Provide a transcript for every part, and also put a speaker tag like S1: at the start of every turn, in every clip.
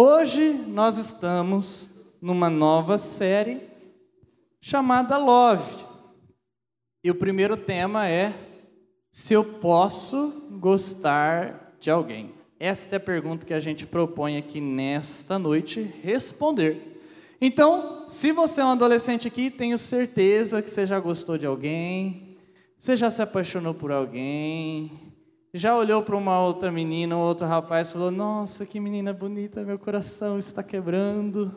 S1: Hoje nós estamos numa nova série chamada Love. E o primeiro tema é se eu posso gostar de alguém. Esta é a pergunta que a gente propõe aqui nesta noite responder. Então, se você é um adolescente aqui, tenho certeza que você já gostou de alguém, você já se apaixonou por alguém, já olhou para uma outra menina, um outro rapaz falou: Nossa, que menina bonita, meu coração está quebrando,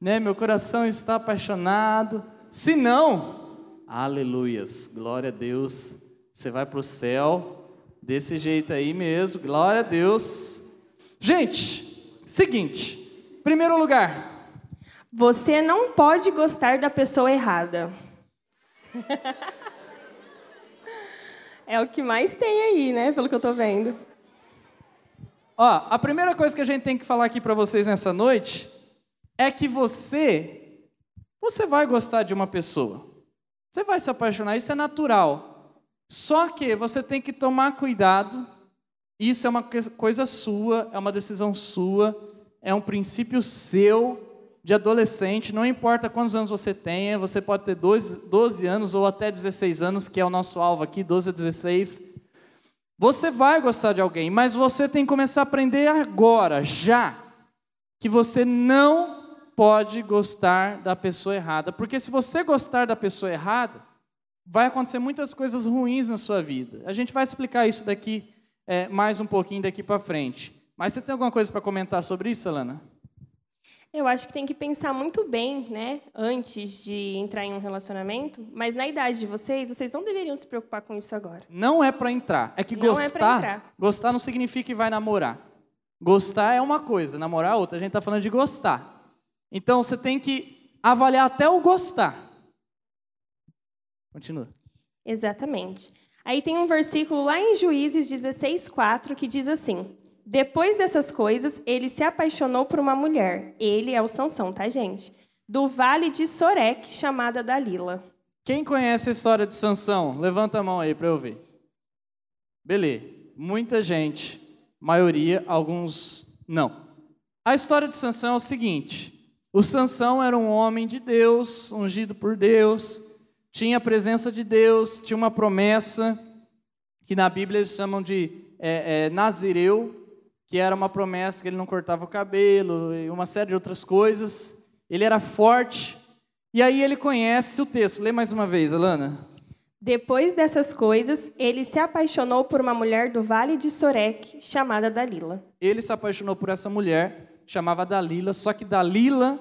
S1: né? Meu coração está apaixonado. Se não, aleluias, glória a Deus, você vai para o céu desse jeito aí mesmo, glória a Deus. Gente, seguinte, primeiro lugar,
S2: você não pode gostar da pessoa errada. É o que mais tem aí, né? Pelo que eu tô vendo.
S1: Ó, a primeira coisa que a gente tem que falar aqui para vocês nessa noite é que você, você vai gostar de uma pessoa. Você vai se apaixonar, isso é natural. Só que você tem que tomar cuidado. Isso é uma coisa sua, é uma decisão sua, é um princípio seu de adolescente, não importa quantos anos você tenha, você pode ter 12, 12 anos ou até 16 anos, que é o nosso alvo aqui, 12 a 16. Você vai gostar de alguém, mas você tem que começar a aprender agora, já, que você não pode gostar da pessoa errada. Porque se você gostar da pessoa errada, vai acontecer muitas coisas ruins na sua vida. A gente vai explicar isso daqui é, mais um pouquinho daqui para frente. Mas você tem alguma coisa para comentar sobre isso, Alana?
S2: Eu acho que tem que pensar muito bem, né, antes de entrar em um relacionamento, mas na idade de vocês, vocês não deveriam se preocupar com isso agora.
S1: Não é para entrar, é que não é gostar, é gostar não significa que vai namorar. Gostar é uma coisa, namorar é outra. A gente está falando de gostar. Então você tem que avaliar até o gostar. Continua.
S2: Exatamente. Aí tem um versículo lá em Juízes 16:4 que diz assim: depois dessas coisas, ele se apaixonou por uma mulher. Ele é o Sansão, tá, gente? Do vale de Sorek, chamada Dalila.
S1: Quem conhece a história de Sansão? Levanta a mão aí para eu ver. Beleza. Muita gente, maioria, alguns não. A história de Sansão é o seguinte: o Sansão era um homem de Deus, ungido por Deus, tinha a presença de Deus, tinha uma promessa que na Bíblia eles chamam de é, é, Nazireu, que era uma promessa que ele não cortava o cabelo e uma série de outras coisas. Ele era forte. E aí ele conhece o texto. Lê mais uma vez, Alana.
S2: Depois dessas coisas, ele se apaixonou por uma mulher do vale de Sorek, chamada Dalila.
S1: Ele se apaixonou por essa mulher, chamava Dalila, só que Dalila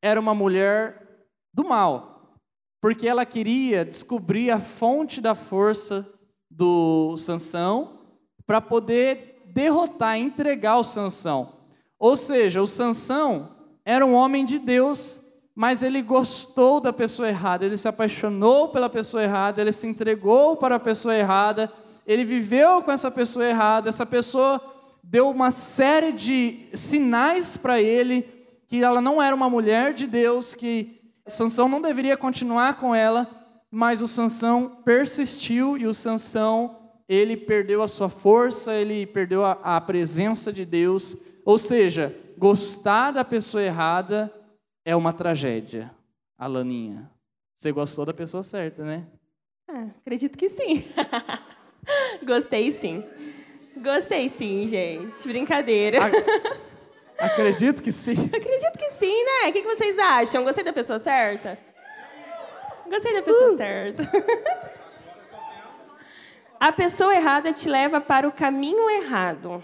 S1: era uma mulher do mal, porque ela queria descobrir a fonte da força do Sansão para poder derrotar, entregar o Sansão. Ou seja, o Sansão era um homem de Deus, mas ele gostou da pessoa errada, ele se apaixonou pela pessoa errada, ele se entregou para a pessoa errada, ele viveu com essa pessoa errada, essa pessoa deu uma série de sinais para ele que ela não era uma mulher de Deus, que Sansão não deveria continuar com ela, mas o Sansão persistiu e o Sansão ele perdeu a sua força, ele perdeu a, a presença de Deus. Ou seja, gostar da pessoa errada é uma tragédia. Alaninha, você gostou da pessoa certa, né?
S2: Ah, acredito que sim. Gostei sim. Gostei sim, gente. Brincadeira.
S1: Acredito que sim.
S2: Acredito que sim, né? O que vocês acham? Gostei da pessoa certa? Gostei da pessoa uh. certa. A pessoa errada te leva para o caminho errado.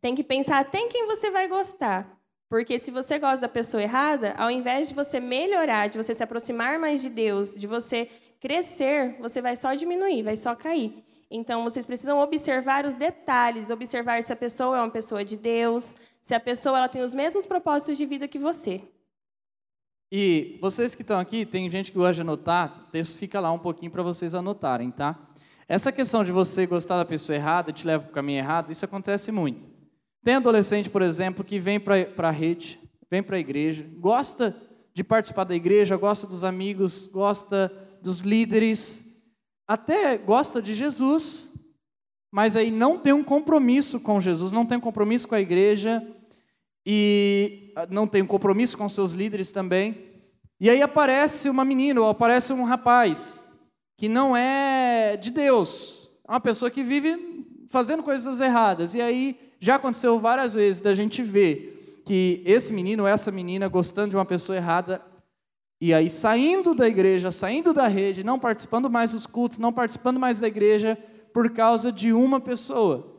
S2: Tem que pensar até em quem você vai gostar. Porque se você gosta da pessoa errada, ao invés de você melhorar, de você se aproximar mais de Deus, de você crescer, você vai só diminuir, vai só cair. Então vocês precisam observar os detalhes, observar se a pessoa é uma pessoa de Deus, se a pessoa ela tem os mesmos propósitos de vida que você.
S1: E vocês que estão aqui, tem gente que gosta de anotar, o texto fica lá um pouquinho para vocês anotarem, tá? Essa questão de você gostar da pessoa errada te leva para o caminho errado, isso acontece muito. Tem adolescente, por exemplo, que vem para a rede, vem para a igreja, gosta de participar da igreja, gosta dos amigos, gosta dos líderes, até gosta de Jesus, mas aí não tem um compromisso com Jesus, não tem um compromisso com a igreja, e ah, não tem um compromisso com seus líderes também. E aí aparece uma menina, ou aparece um rapaz, que não é de Deus, é uma pessoa que vive fazendo coisas erradas. E aí já aconteceu várias vezes da gente ver que esse menino ou essa menina gostando de uma pessoa errada, e aí saindo da igreja, saindo da rede, não participando mais dos cultos, não participando mais da igreja, por causa de uma pessoa.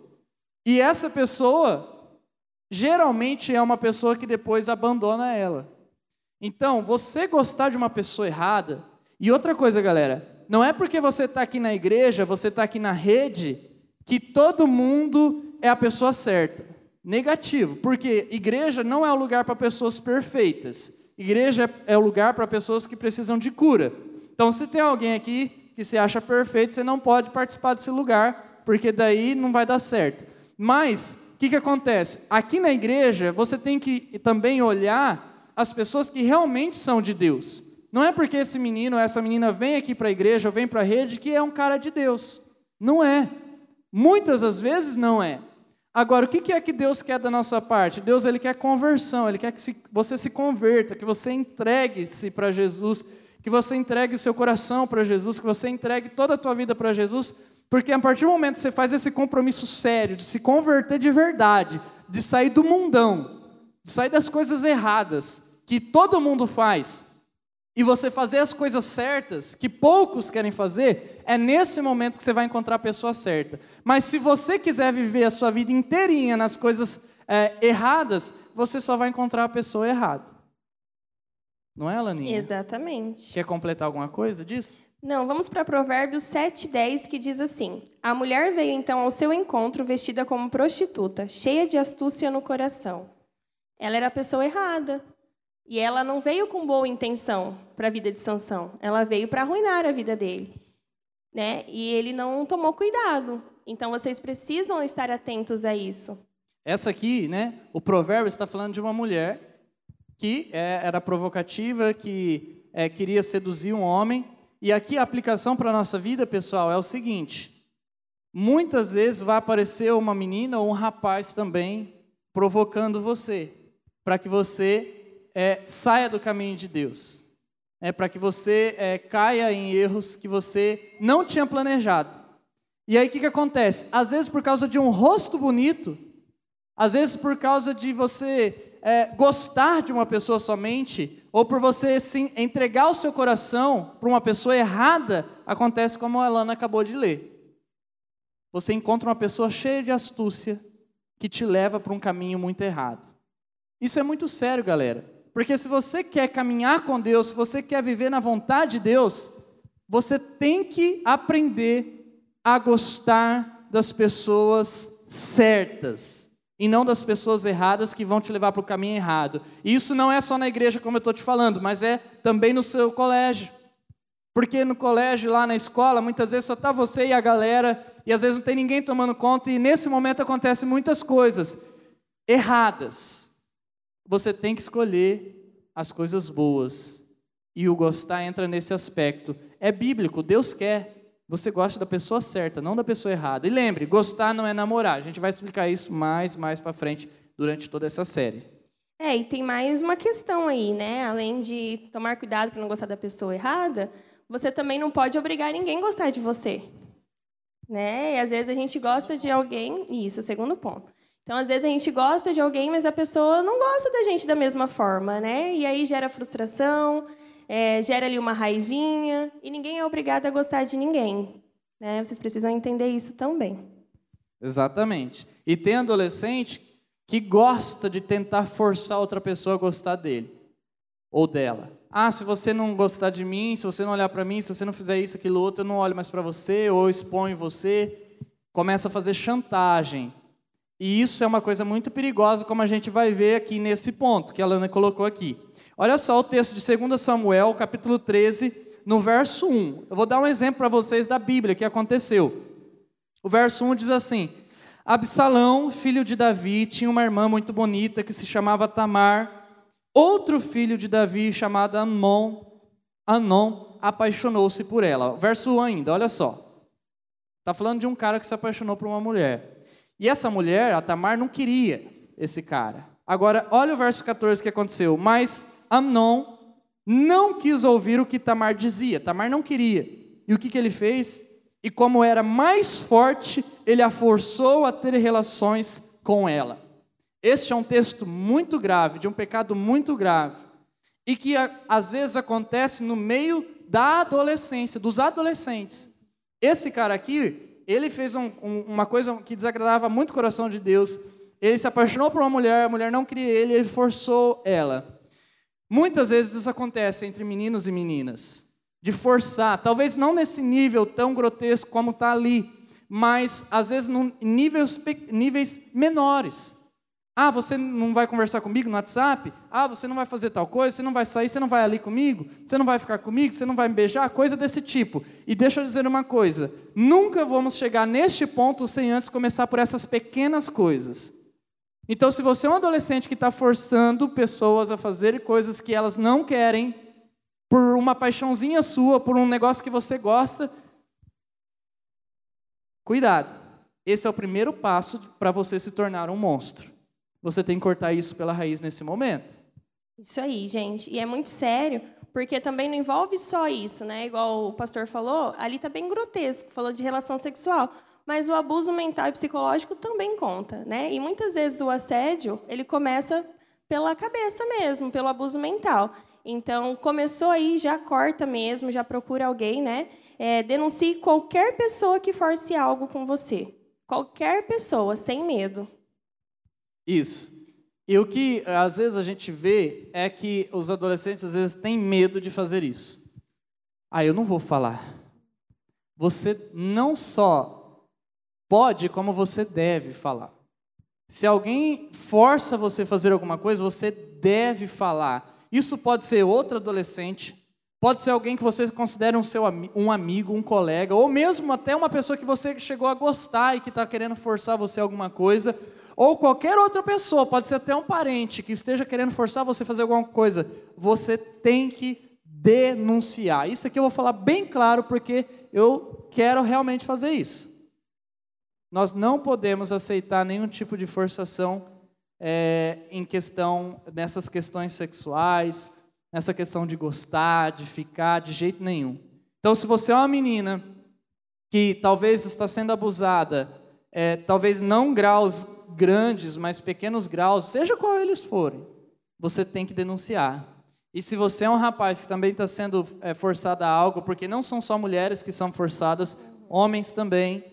S1: E essa pessoa geralmente é uma pessoa que depois abandona ela. Então, você gostar de uma pessoa errada, e outra coisa, galera, não é porque você está aqui na igreja, você está aqui na rede, que todo mundo é a pessoa certa. Negativo, porque igreja não é o lugar para pessoas perfeitas. Igreja é o lugar para pessoas que precisam de cura. Então, se tem alguém aqui que se acha perfeito, você não pode participar desse lugar, porque daí não vai dar certo. Mas o que, que acontece? Aqui na igreja, você tem que também olhar as pessoas que realmente são de Deus. Não é porque esse menino ou essa menina vem aqui para a igreja ou vem para a rede que é um cara de Deus. Não é. Muitas das vezes não é. Agora, o que é que Deus quer da nossa parte? Deus ele quer conversão, Ele quer que você se converta, que você entregue-se para Jesus, que você entregue seu coração para Jesus, que você entregue toda a tua vida para Jesus, porque a partir do momento que você faz esse compromisso sério de se converter de verdade, de sair do mundão, de sair das coisas erradas que todo mundo faz, e você fazer as coisas certas, que poucos querem fazer, é nesse momento que você vai encontrar a pessoa certa. Mas se você quiser viver a sua vida inteirinha nas coisas é, erradas, você só vai encontrar a pessoa errada. Não é, Alaninha?
S2: Exatamente.
S1: Quer completar alguma coisa disso?
S2: Não, vamos para Provérbios 7,10, que diz assim: A mulher veio então ao seu encontro vestida como prostituta, cheia de astúcia no coração. Ela era a pessoa errada. E ela não veio com boa intenção para a vida de Sansão. Ela veio para arruinar a vida dele. Né? E ele não tomou cuidado. Então vocês precisam estar atentos a isso.
S1: Essa aqui, né? O provérbio está falando de uma mulher que é, era provocativa, que é, queria seduzir um homem e aqui a aplicação para a nossa vida, pessoal, é o seguinte: muitas vezes vai aparecer uma menina ou um rapaz também provocando você, para que você é, saia do caminho de Deus, é, para que você é, caia em erros que você não tinha planejado. E aí o que, que acontece? Às vezes por causa de um rosto bonito, às vezes por causa de você é, gostar de uma pessoa somente, ou por você sim, entregar o seu coração para uma pessoa errada, acontece como a Alana acabou de ler. Você encontra uma pessoa cheia de astúcia que te leva para um caminho muito errado. Isso é muito sério, galera. Porque se você quer caminhar com Deus, se você quer viver na vontade de Deus, você tem que aprender a gostar das pessoas certas e não das pessoas erradas que vão te levar para o caminho errado. E isso não é só na igreja, como eu estou te falando, mas é também no seu colégio. Porque no colégio, lá na escola, muitas vezes só está você e a galera, e às vezes não tem ninguém tomando conta, e nesse momento acontecem muitas coisas erradas. Você tem que escolher as coisas boas, e o gostar entra nesse aspecto. É bíblico, Deus quer você gosta da pessoa certa, não da pessoa errada. E lembre, gostar não é namorar. A gente vai explicar isso mais, mais para frente durante toda essa série.
S2: É, e tem mais uma questão aí, né? Além de tomar cuidado para não gostar da pessoa errada, você também não pode obrigar ninguém a gostar de você. Né? E às vezes a gente gosta de alguém, isso, segundo ponto. Então, às vezes a gente gosta de alguém, mas a pessoa não gosta da gente da mesma forma, né? E aí gera frustração, é, gera ali uma raivinha, e ninguém é obrigado a gostar de ninguém. Né? Vocês precisam entender isso também.
S1: Exatamente. E tem adolescente que gosta de tentar forçar outra pessoa a gostar dele ou dela. Ah, se você não gostar de mim, se você não olhar para mim, se você não fizer isso, aquilo, outro, eu não olho mais para você, ou exponho você. Começa a fazer chantagem. E isso é uma coisa muito perigosa, como a gente vai ver aqui nesse ponto que a Lana colocou aqui. Olha só o texto de 2 Samuel, capítulo 13, no verso 1. Eu vou dar um exemplo para vocês da Bíblia que aconteceu. O verso 1 diz assim: Absalão, filho de Davi, tinha uma irmã muito bonita que se chamava Tamar. Outro filho de Davi, chamado Amon, Anon, apaixonou-se por ela. Verso 1 ainda, olha só. Está falando de um cara que se apaixonou por uma mulher. E essa mulher, a Tamar, não queria esse cara. Agora, olha o verso 14 que aconteceu. Mas Amnon não quis ouvir o que Tamar dizia. Tamar não queria. E o que, que ele fez? E como era mais forte, ele a forçou a ter relações com ela. Este é um texto muito grave, de um pecado muito grave. E que às vezes acontece no meio da adolescência, dos adolescentes. Esse cara aqui, ele fez um, um, uma coisa que desagradava muito o coração de Deus ele se apaixonou por uma mulher, a mulher não queria ele, ele forçou ela. Muitas vezes isso acontece entre meninos e meninas, de forçar, talvez não nesse nível tão grotesco como está ali, mas às vezes em níveis, níveis menores. Ah, você não vai conversar comigo no WhatsApp? Ah, você não vai fazer tal coisa? Você não vai sair? Você não vai ali comigo? Você não vai ficar comigo? Você não vai me beijar? Coisa desse tipo. E deixa eu dizer uma coisa: nunca vamos chegar neste ponto sem antes começar por essas pequenas coisas. Então, se você é um adolescente que está forçando pessoas a fazer coisas que elas não querem, por uma paixãozinha sua, por um negócio que você gosta, cuidado. Esse é o primeiro passo para você se tornar um monstro. Você tem que cortar isso pela raiz nesse momento.
S2: Isso aí, gente. E é muito sério, porque também não envolve só isso, né? Igual o pastor falou, ali está bem grotesco, falou de relação sexual mas o abuso mental e psicológico também conta, né? E muitas vezes o assédio ele começa pela cabeça mesmo, pelo abuso mental. Então começou aí, já corta mesmo, já procura alguém, né? É, denuncie qualquer pessoa que force algo com você, qualquer pessoa, sem medo.
S1: Isso. E o que às vezes a gente vê é que os adolescentes às vezes têm medo de fazer isso. Ah, eu não vou falar. Você não só pode como você deve falar. Se alguém força você a fazer alguma coisa, você deve falar. Isso pode ser outro adolescente, pode ser alguém que você considera um, seu, um amigo, um colega, ou mesmo até uma pessoa que você chegou a gostar e que está querendo forçar você a alguma coisa, ou qualquer outra pessoa, pode ser até um parente que esteja querendo forçar você a fazer alguma coisa. Você tem que denunciar. Isso aqui eu vou falar bem claro porque eu quero realmente fazer isso. Nós não podemos aceitar nenhum tipo de forçação é, em questão nessas questões sexuais, nessa questão de gostar, de ficar, de jeito nenhum. Então, se você é uma menina que talvez está sendo abusada, é, talvez não graus grandes, mas pequenos graus, seja qual eles forem, você tem que denunciar. E se você é um rapaz que também está sendo é, forçado a algo, porque não são só mulheres que são forçadas, homens também,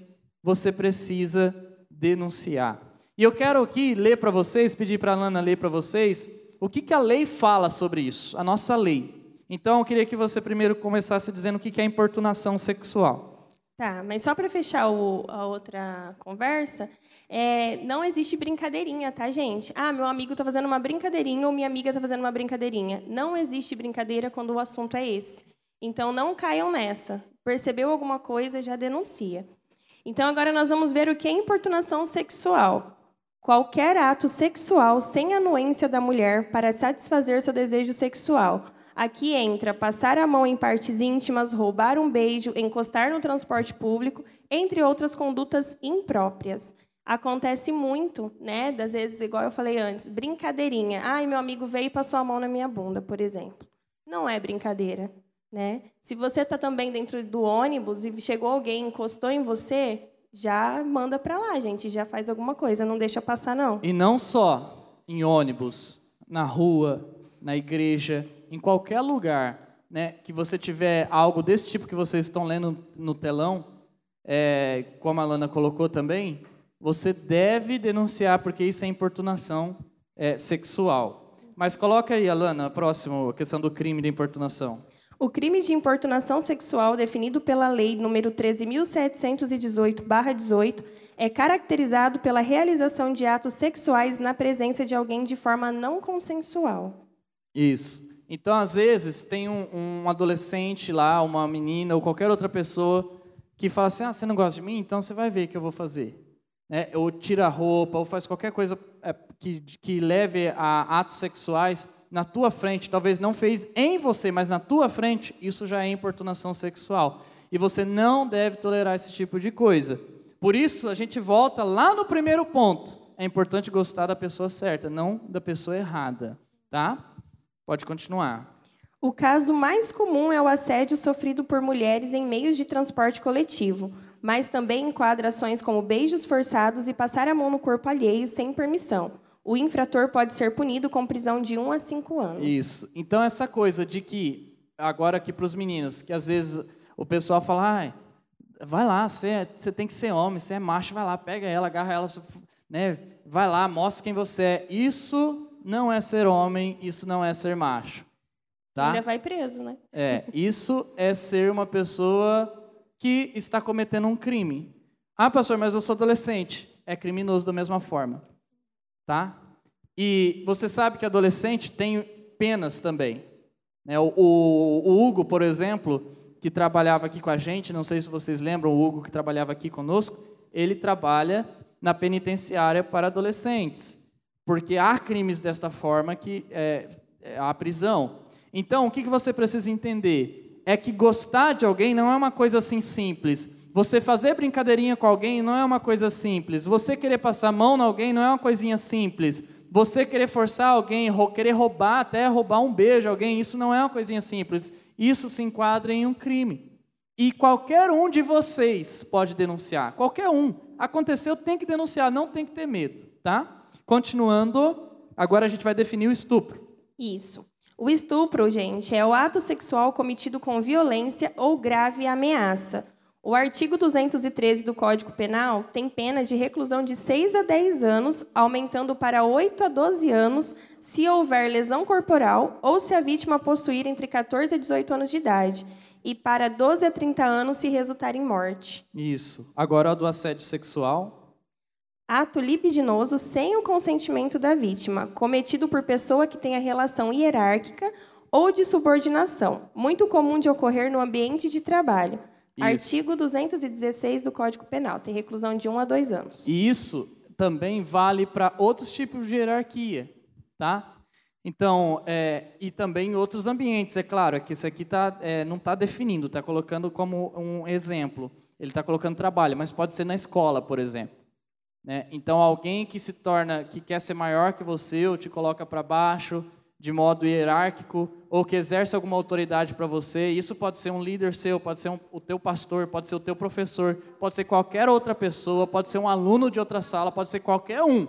S1: você precisa denunciar. E eu quero aqui ler para vocês, pedir para a Lana ler para vocês, o que, que a lei fala sobre isso, a nossa lei. Então, eu queria que você primeiro começasse dizendo o que, que é importunação sexual.
S2: Tá, mas só para fechar o, a outra conversa, é, não existe brincadeirinha, tá, gente? Ah, meu amigo está fazendo uma brincadeirinha ou minha amiga está fazendo uma brincadeirinha. Não existe brincadeira quando o assunto é esse. Então, não caiam nessa. Percebeu alguma coisa, já denuncia. Então, agora nós vamos ver o que é importunação sexual. Qualquer ato sexual sem anuência da mulher para satisfazer seu desejo sexual. Aqui entra passar a mão em partes íntimas, roubar um beijo, encostar no transporte público, entre outras condutas impróprias. Acontece muito, né? Das vezes, igual eu falei antes, brincadeirinha. Ai, meu amigo veio e passou a mão na minha bunda, por exemplo. Não é brincadeira. Né? Se você está também dentro do ônibus e chegou alguém, encostou em você, já manda para lá, gente, já faz alguma coisa, não deixa passar não.
S1: E não só em ônibus, na rua, na igreja, em qualquer lugar, né, que você tiver algo desse tipo que vocês estão lendo no telão, é, como a Lana colocou também, você deve denunciar porque isso é importunação é, sexual. Mas coloca aí, Alana, a próxima questão do crime de importunação.
S2: O crime de importunação sexual, definido pela Lei nº 13.718-18, é caracterizado pela realização de atos sexuais na presença de alguém de forma não consensual.
S1: Isso. Então, às vezes, tem um, um adolescente lá, uma menina ou qualquer outra pessoa que fala assim: Ah, você não gosta de mim? Então você vai ver o que eu vou fazer. Né? Ou tira a roupa, ou faz qualquer coisa é, que, que leve a atos sexuais na tua frente, talvez não fez em você, mas na tua frente, isso já é importunação sexual. E você não deve tolerar esse tipo de coisa. Por isso, a gente volta lá no primeiro ponto. é importante gostar da pessoa certa, não da pessoa errada, tá? Pode continuar.
S2: O caso mais comum é o assédio sofrido por mulheres em meios de transporte coletivo, mas também enquadra ações como beijos forçados e passar a mão no corpo alheio sem permissão. O infrator pode ser punido com prisão de 1 a 5 anos.
S1: Isso. Então, essa coisa de que, agora aqui para os meninos, que às vezes o pessoal fala, ah, vai lá, você, é, você tem que ser homem, você é macho, vai lá, pega ela, agarra ela, né, vai lá, mostra quem você é. Isso não é ser homem, isso não é ser macho. Tá?
S2: Ainda vai preso, né?
S1: É, isso é ser uma pessoa que está cometendo um crime. Ah, pastor, mas eu sou adolescente. É criminoso da mesma forma. Tá? E você sabe que adolescente tem penas também. Né? O, o, o Hugo, por exemplo, que trabalhava aqui com a gente, não sei se vocês lembram, o Hugo que trabalhava aqui conosco, ele trabalha na penitenciária para adolescentes. Porque há crimes desta forma que é, é há prisão. Então, o que você precisa entender? É que gostar de alguém não é uma coisa assim simples. Você fazer brincadeirinha com alguém não é uma coisa simples. Você querer passar a mão em alguém não é uma coisinha simples. Você querer forçar alguém, querer roubar, até roubar um beijo a alguém, isso não é uma coisinha simples. Isso se enquadra em um crime. E qualquer um de vocês pode denunciar. Qualquer um. Aconteceu, tem que denunciar, não tem que ter medo, tá? Continuando, agora a gente vai definir o estupro.
S2: Isso. O estupro, gente, é o ato sexual cometido com violência ou grave ameaça. O artigo 213 do Código Penal tem pena de reclusão de 6 a 10 anos, aumentando para 8 a 12 anos se houver lesão corporal ou se a vítima possuir entre 14 a 18 anos de idade, e para 12 a 30 anos se resultar em morte.
S1: Isso. Agora, o do assédio sexual,
S2: Ato libidinoso sem o consentimento da vítima, cometido por pessoa que tenha relação hierárquica ou de subordinação, muito comum de ocorrer no ambiente de trabalho. Isso. Artigo 216 do Código Penal, tem reclusão de 1 um a 2 anos.
S1: E isso também vale para outros tipos de hierarquia, tá? Então, é, e também em outros ambientes, é claro, é que isso aqui tá, é, não está definindo, está colocando como um exemplo. Ele está colocando trabalho, mas pode ser na escola, por exemplo. Né? Então, alguém que se torna, que quer ser maior que você, ou te coloca para baixo de modo hierárquico, ou que exerce alguma autoridade para você, isso pode ser um líder seu, pode ser um, o teu pastor, pode ser o teu professor, pode ser qualquer outra pessoa, pode ser um aluno de outra sala, pode ser qualquer um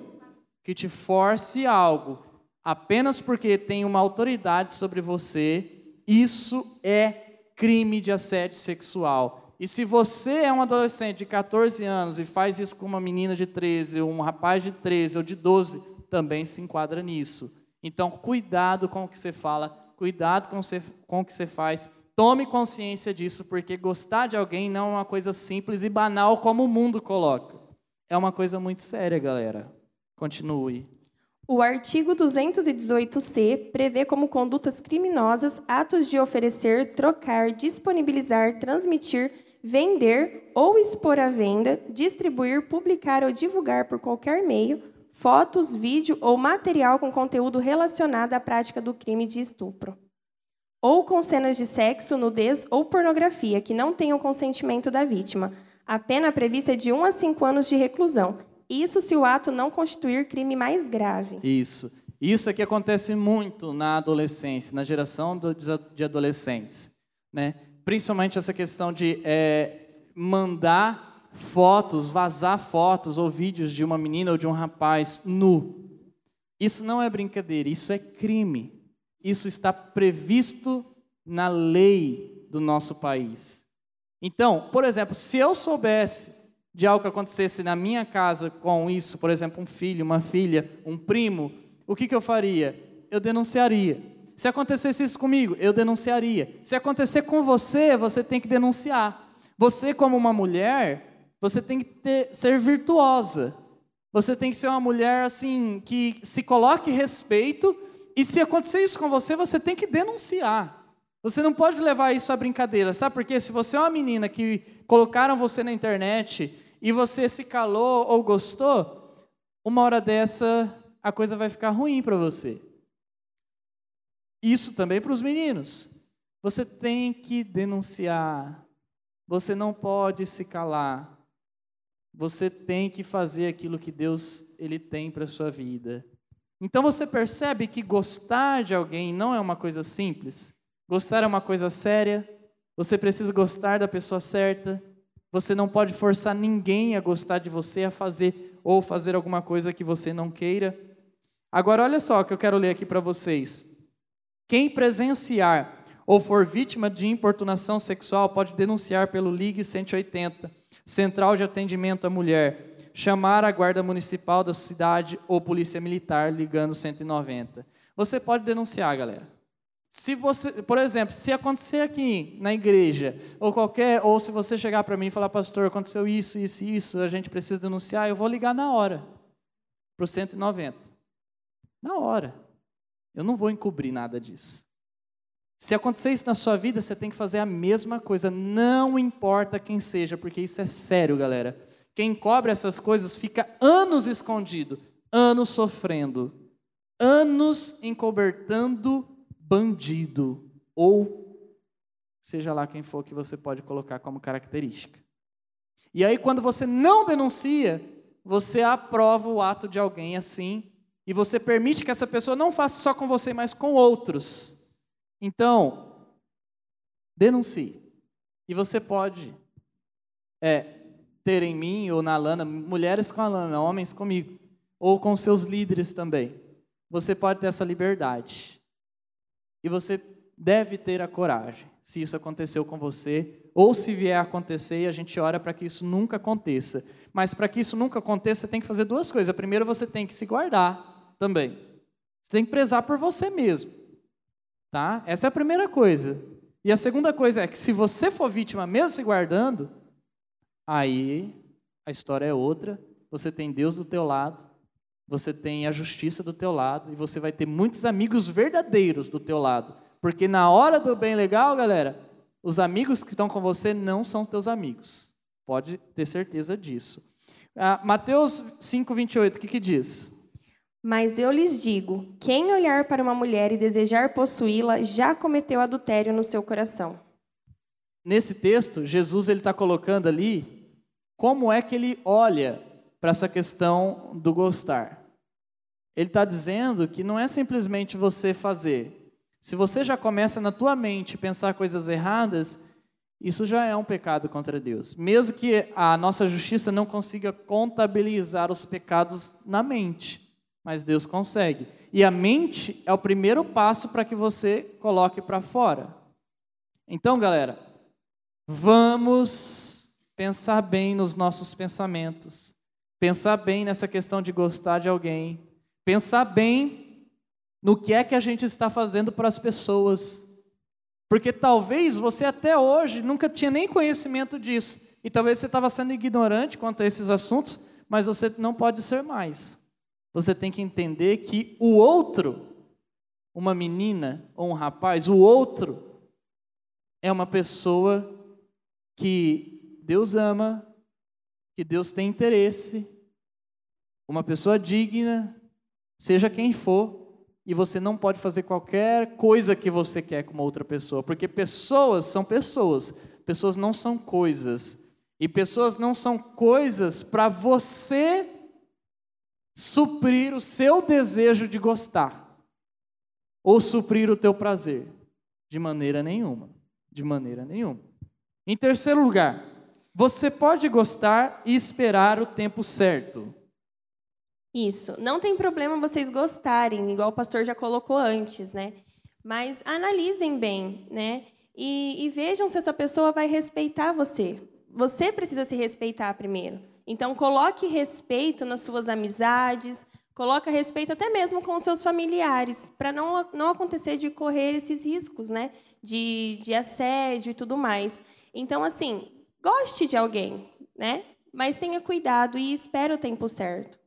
S1: que te force algo apenas porque tem uma autoridade sobre você, isso é crime de assédio sexual. E se você é um adolescente de 14 anos e faz isso com uma menina de 13, ou um rapaz de 13 ou de 12, também se enquadra nisso. Então, cuidado com o que você fala, cuidado com, você, com o que você faz. Tome consciência disso, porque gostar de alguém não é uma coisa simples e banal como o mundo coloca. É uma coisa muito séria, galera. Continue.
S2: O artigo 218-C prevê como condutas criminosas atos de oferecer, trocar, disponibilizar, transmitir, vender ou expor à venda, distribuir, publicar ou divulgar por qualquer meio fotos, vídeo ou material com conteúdo relacionado à prática do crime de estupro. Ou com cenas de sexo, nudez ou pornografia que não tenham consentimento da vítima. A pena prevista é de 1 a 5 anos de reclusão. Isso se o ato não constituir crime mais grave.
S1: Isso. Isso aqui acontece muito na adolescência, na geração de adolescentes. Né? Principalmente essa questão de é, mandar fotos, vazar fotos ou vídeos de uma menina ou de um rapaz nu. Isso não é brincadeira, isso é crime. Isso está previsto na lei do nosso país. Então, por exemplo, se eu soubesse de algo que acontecesse na minha casa com isso, por exemplo, um filho, uma filha, um primo, o que, que eu faria? Eu denunciaria. Se acontecesse isso comigo, eu denunciaria. Se acontecer com você, você tem que denunciar. Você, como uma mulher, você tem que ter, ser virtuosa. Você tem que ser uma mulher assim que se coloque respeito. E se acontecer isso com você, você tem que denunciar. Você não pode levar isso à brincadeira, sabe? Porque se você é uma menina que colocaram você na internet e você se calou ou gostou, uma hora dessa a coisa vai ficar ruim para você. Isso também para os meninos. Você tem que denunciar. Você não pode se calar. Você tem que fazer aquilo que Deus ele tem para sua vida. Então você percebe que gostar de alguém não é uma coisa simples. Gostar é uma coisa séria. Você precisa gostar da pessoa certa. Você não pode forçar ninguém a gostar de você, a fazer ou fazer alguma coisa que você não queira. Agora, olha só o que eu quero ler aqui para vocês. Quem presenciar ou for vítima de importunação sexual pode denunciar pelo Ligue 180, Central de Atendimento à Mulher, chamar a Guarda Municipal da cidade ou Polícia Militar ligando 190. Você pode denunciar, galera. Se você, por exemplo, se acontecer aqui na igreja, ou qualquer, ou se você chegar para mim e falar, pastor, aconteceu isso, isso, isso, a gente precisa denunciar, eu vou ligar na hora para o 190. Na hora. Eu não vou encobrir nada disso. Se acontecer isso na sua vida, você tem que fazer a mesma coisa, não importa quem seja, porque isso é sério, galera. Quem cobre essas coisas fica anos escondido, anos sofrendo, anos encobertando bandido, ou seja lá quem for que você pode colocar como característica. E aí, quando você não denuncia, você aprova o ato de alguém assim, e você permite que essa pessoa não faça só com você, mas com outros. Então, denuncie. E você pode é, ter em mim ou na Lana, mulheres com a Lana, homens comigo, ou com seus líderes também. Você pode ter essa liberdade. E você deve ter a coragem, se isso aconteceu com você, ou se vier a acontecer, e a gente ora para que isso nunca aconteça. Mas para que isso nunca aconteça, você tem que fazer duas coisas. Primeiro, você tem que se guardar também. Você tem que prezar por você mesmo. Tá? Essa é a primeira coisa. E a segunda coisa é que se você for vítima mesmo se guardando, aí a história é outra. Você tem Deus do teu lado, você tem a justiça do teu lado e você vai ter muitos amigos verdadeiros do teu lado. Porque na hora do bem legal, galera, os amigos que estão com você não são teus amigos. Pode ter certeza disso. Ah, Mateus 5:28, o que que diz?
S2: Mas eu lhes digo: quem olhar para uma mulher e desejar possuí-la já cometeu adultério no seu coração.
S1: Nesse texto, Jesus ele está colocando ali como é que ele olha para essa questão do gostar. Ele está dizendo que não é simplesmente você fazer. Se você já começa na tua mente pensar coisas erradas, isso já é um pecado contra Deus. Mesmo que a nossa justiça não consiga contabilizar os pecados na mente, mas Deus consegue. E a mente é o primeiro passo para que você coloque para fora. Então, galera, vamos pensar bem nos nossos pensamentos, pensar bem nessa questão de gostar de alguém, pensar bem no que é que a gente está fazendo para as pessoas. Porque talvez você até hoje nunca tinha nem conhecimento disso, e talvez você estava sendo ignorante quanto a esses assuntos, mas você não pode ser mais. Você tem que entender que o outro, uma menina ou um rapaz, o outro é uma pessoa que Deus ama, que Deus tem interesse, uma pessoa digna, seja quem for, e você não pode fazer qualquer coisa que você quer com uma outra pessoa, porque pessoas são pessoas, pessoas não são coisas, e pessoas não são coisas para você suprir o seu desejo de gostar, ou suprir o teu prazer, de maneira nenhuma, de maneira nenhuma. Em terceiro lugar, você pode gostar e esperar o tempo certo.
S2: Isso. Não tem problema vocês gostarem, igual o pastor já colocou antes, né? Mas analisem bem, né? E, e vejam se essa pessoa vai respeitar você. Você precisa se respeitar primeiro. Então, coloque respeito nas suas amizades, coloque respeito até mesmo com os seus familiares, para não, não acontecer de correr esses riscos, né? De, de assédio e tudo mais. Então, assim, Goste de alguém, né? Mas tenha cuidado e espere o tempo certo.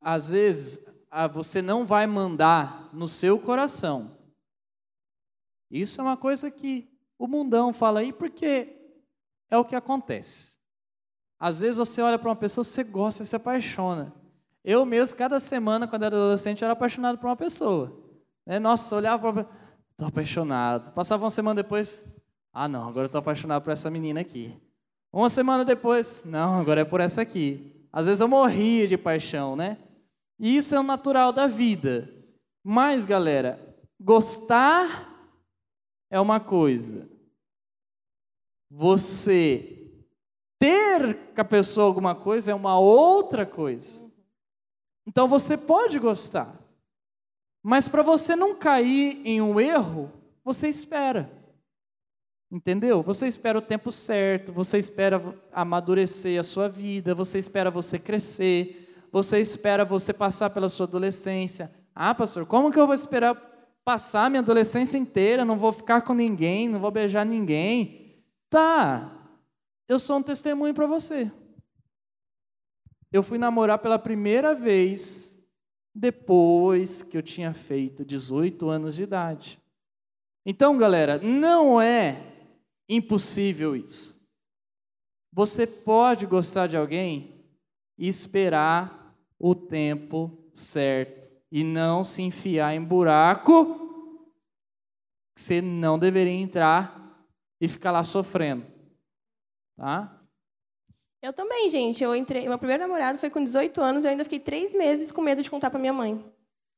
S1: Às vezes, você não vai mandar no seu coração. Isso é uma coisa que o mundão fala aí porque é o que acontece. Às vezes você olha para uma pessoa, você gosta, você se apaixona. Eu mesmo, cada semana, quando era adolescente, era apaixonado por uma pessoa. Né? Nossa, olhava para estou apaixonado. Passava uma semana depois, ah não, agora estou apaixonado por essa menina aqui. Uma semana depois, não, agora é por essa aqui. Às vezes eu morria de paixão, né? E isso é o natural da vida. Mas, galera, gostar é uma coisa. Você ter com a pessoa alguma coisa é uma outra coisa. Então você pode gostar. Mas para você não cair em um erro, você espera. Entendeu? Você espera o tempo certo, você espera amadurecer a sua vida, você espera você crescer, você espera você passar pela sua adolescência. Ah, pastor, como que eu vou esperar passar minha adolescência inteira? Não vou ficar com ninguém, não vou beijar ninguém. Tá, eu sou um testemunho para você. Eu fui namorar pela primeira vez depois que eu tinha feito 18 anos de idade. Então, galera, não é impossível isso. Você pode gostar de alguém e esperar o tempo certo e não se enfiar em buraco que você não deveria entrar e ficar lá sofrendo. Tá?
S2: Eu também, gente. Eu entrei, meu primeiro namorado foi com 18 anos, eu ainda fiquei três meses com medo de contar para minha mãe.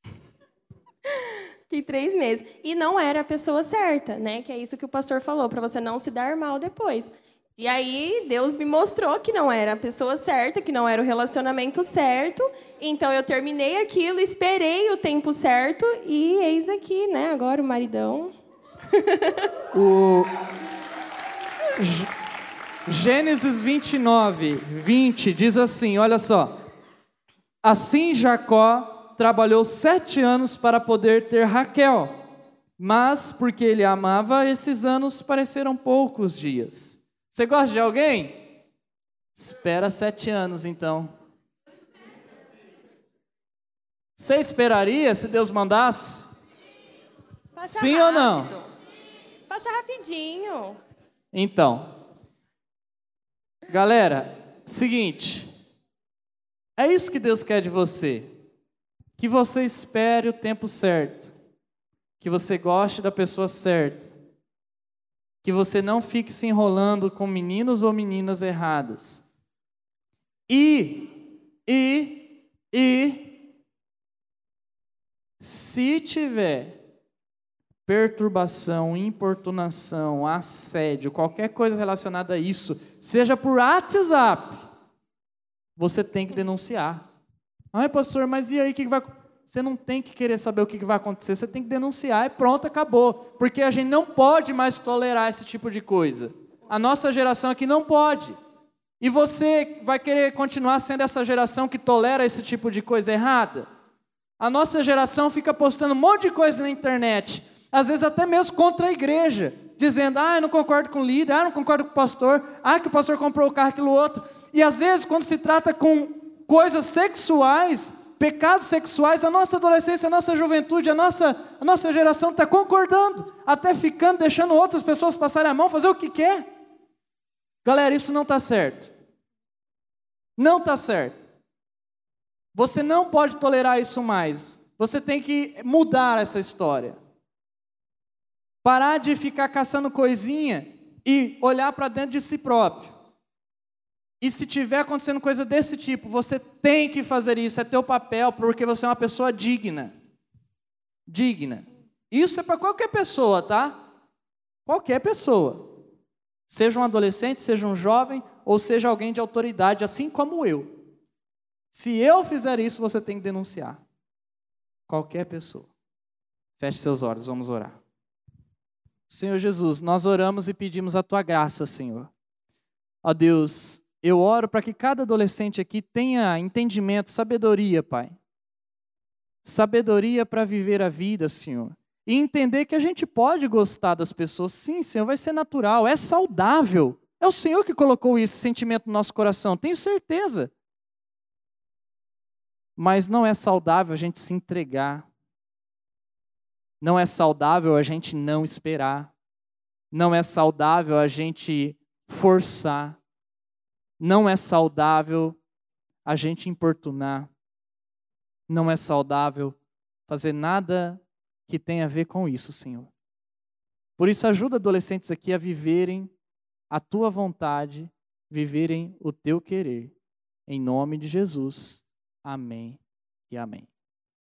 S2: Fiquei três meses. E não era a pessoa certa, né? Que é isso que o pastor falou, para você não se dar mal depois. E aí, Deus me mostrou que não era a pessoa certa, que não era o relacionamento certo. Então, eu terminei aquilo, esperei o tempo certo e eis aqui, né? Agora o maridão.
S1: o Gênesis 29, 20 diz assim: olha só. Assim Jacó trabalhou sete anos para poder ter Raquel, mas porque ele amava, esses anos pareceram poucos dias. Você gosta de alguém? Espera sete anos então. Você esperaria se Deus mandasse?
S2: Passa
S1: Sim
S2: rápido.
S1: ou não?
S2: Passa rapidinho.
S1: Então, galera, seguinte, é isso que Deus quer de você. Que você espere o tempo certo. Que você goste da pessoa certa. Que você não fique se enrolando com meninos ou meninas erradas. E, e, e, se tiver perturbação, importunação, assédio, qualquer coisa relacionada a isso, seja por WhatsApp, você tem que denunciar. Ai, pastor, mas e aí o que vai Você não tem que querer saber o que vai acontecer, você tem que denunciar e pronto, acabou. Porque a gente não pode mais tolerar esse tipo de coisa. A nossa geração aqui não pode. E você vai querer continuar sendo essa geração que tolera esse tipo de coisa errada? A nossa geração fica postando um monte de coisa na internet, às vezes até mesmo contra a igreja, dizendo: ah, eu não concordo com o líder, ah, eu não concordo com o pastor, ah, que o pastor comprou o carro, aquilo outro. E às vezes, quando se trata com coisas sexuais, pecados sexuais, a nossa adolescência, a nossa juventude, a nossa, a nossa geração está concordando, até ficando, deixando outras pessoas passarem a mão, fazer o que quer. Galera, isso não está certo. Não está certo. Você não pode tolerar isso mais. Você tem que mudar essa história. Parar de ficar caçando coisinha e olhar para dentro de si próprio. E se tiver acontecendo coisa desse tipo, você tem que fazer isso, é teu papel, porque você é uma pessoa digna. Digna. Isso é para qualquer pessoa, tá? Qualquer pessoa. Seja um adolescente, seja um jovem, ou seja alguém de autoridade, assim como eu. Se eu fizer isso, você tem que denunciar. Qualquer pessoa. Feche seus olhos, vamos orar. Senhor Jesus, nós oramos e pedimos a tua graça, Senhor. Ó Deus, eu oro para que cada adolescente aqui tenha entendimento, sabedoria, Pai. Sabedoria para viver a vida, Senhor. E entender que a gente pode gostar das pessoas. Sim, Senhor, vai ser natural, é saudável. É o Senhor que colocou esse sentimento no nosso coração, tenho certeza. Mas não é saudável a gente se entregar. Não é saudável a gente não esperar. Não é saudável a gente forçar. Não é saudável a gente importunar. Não é saudável fazer nada que tenha a ver com isso, Senhor. Por isso, ajuda adolescentes aqui a viverem a tua vontade, viverem o teu querer. Em nome de Jesus. Amém e amém.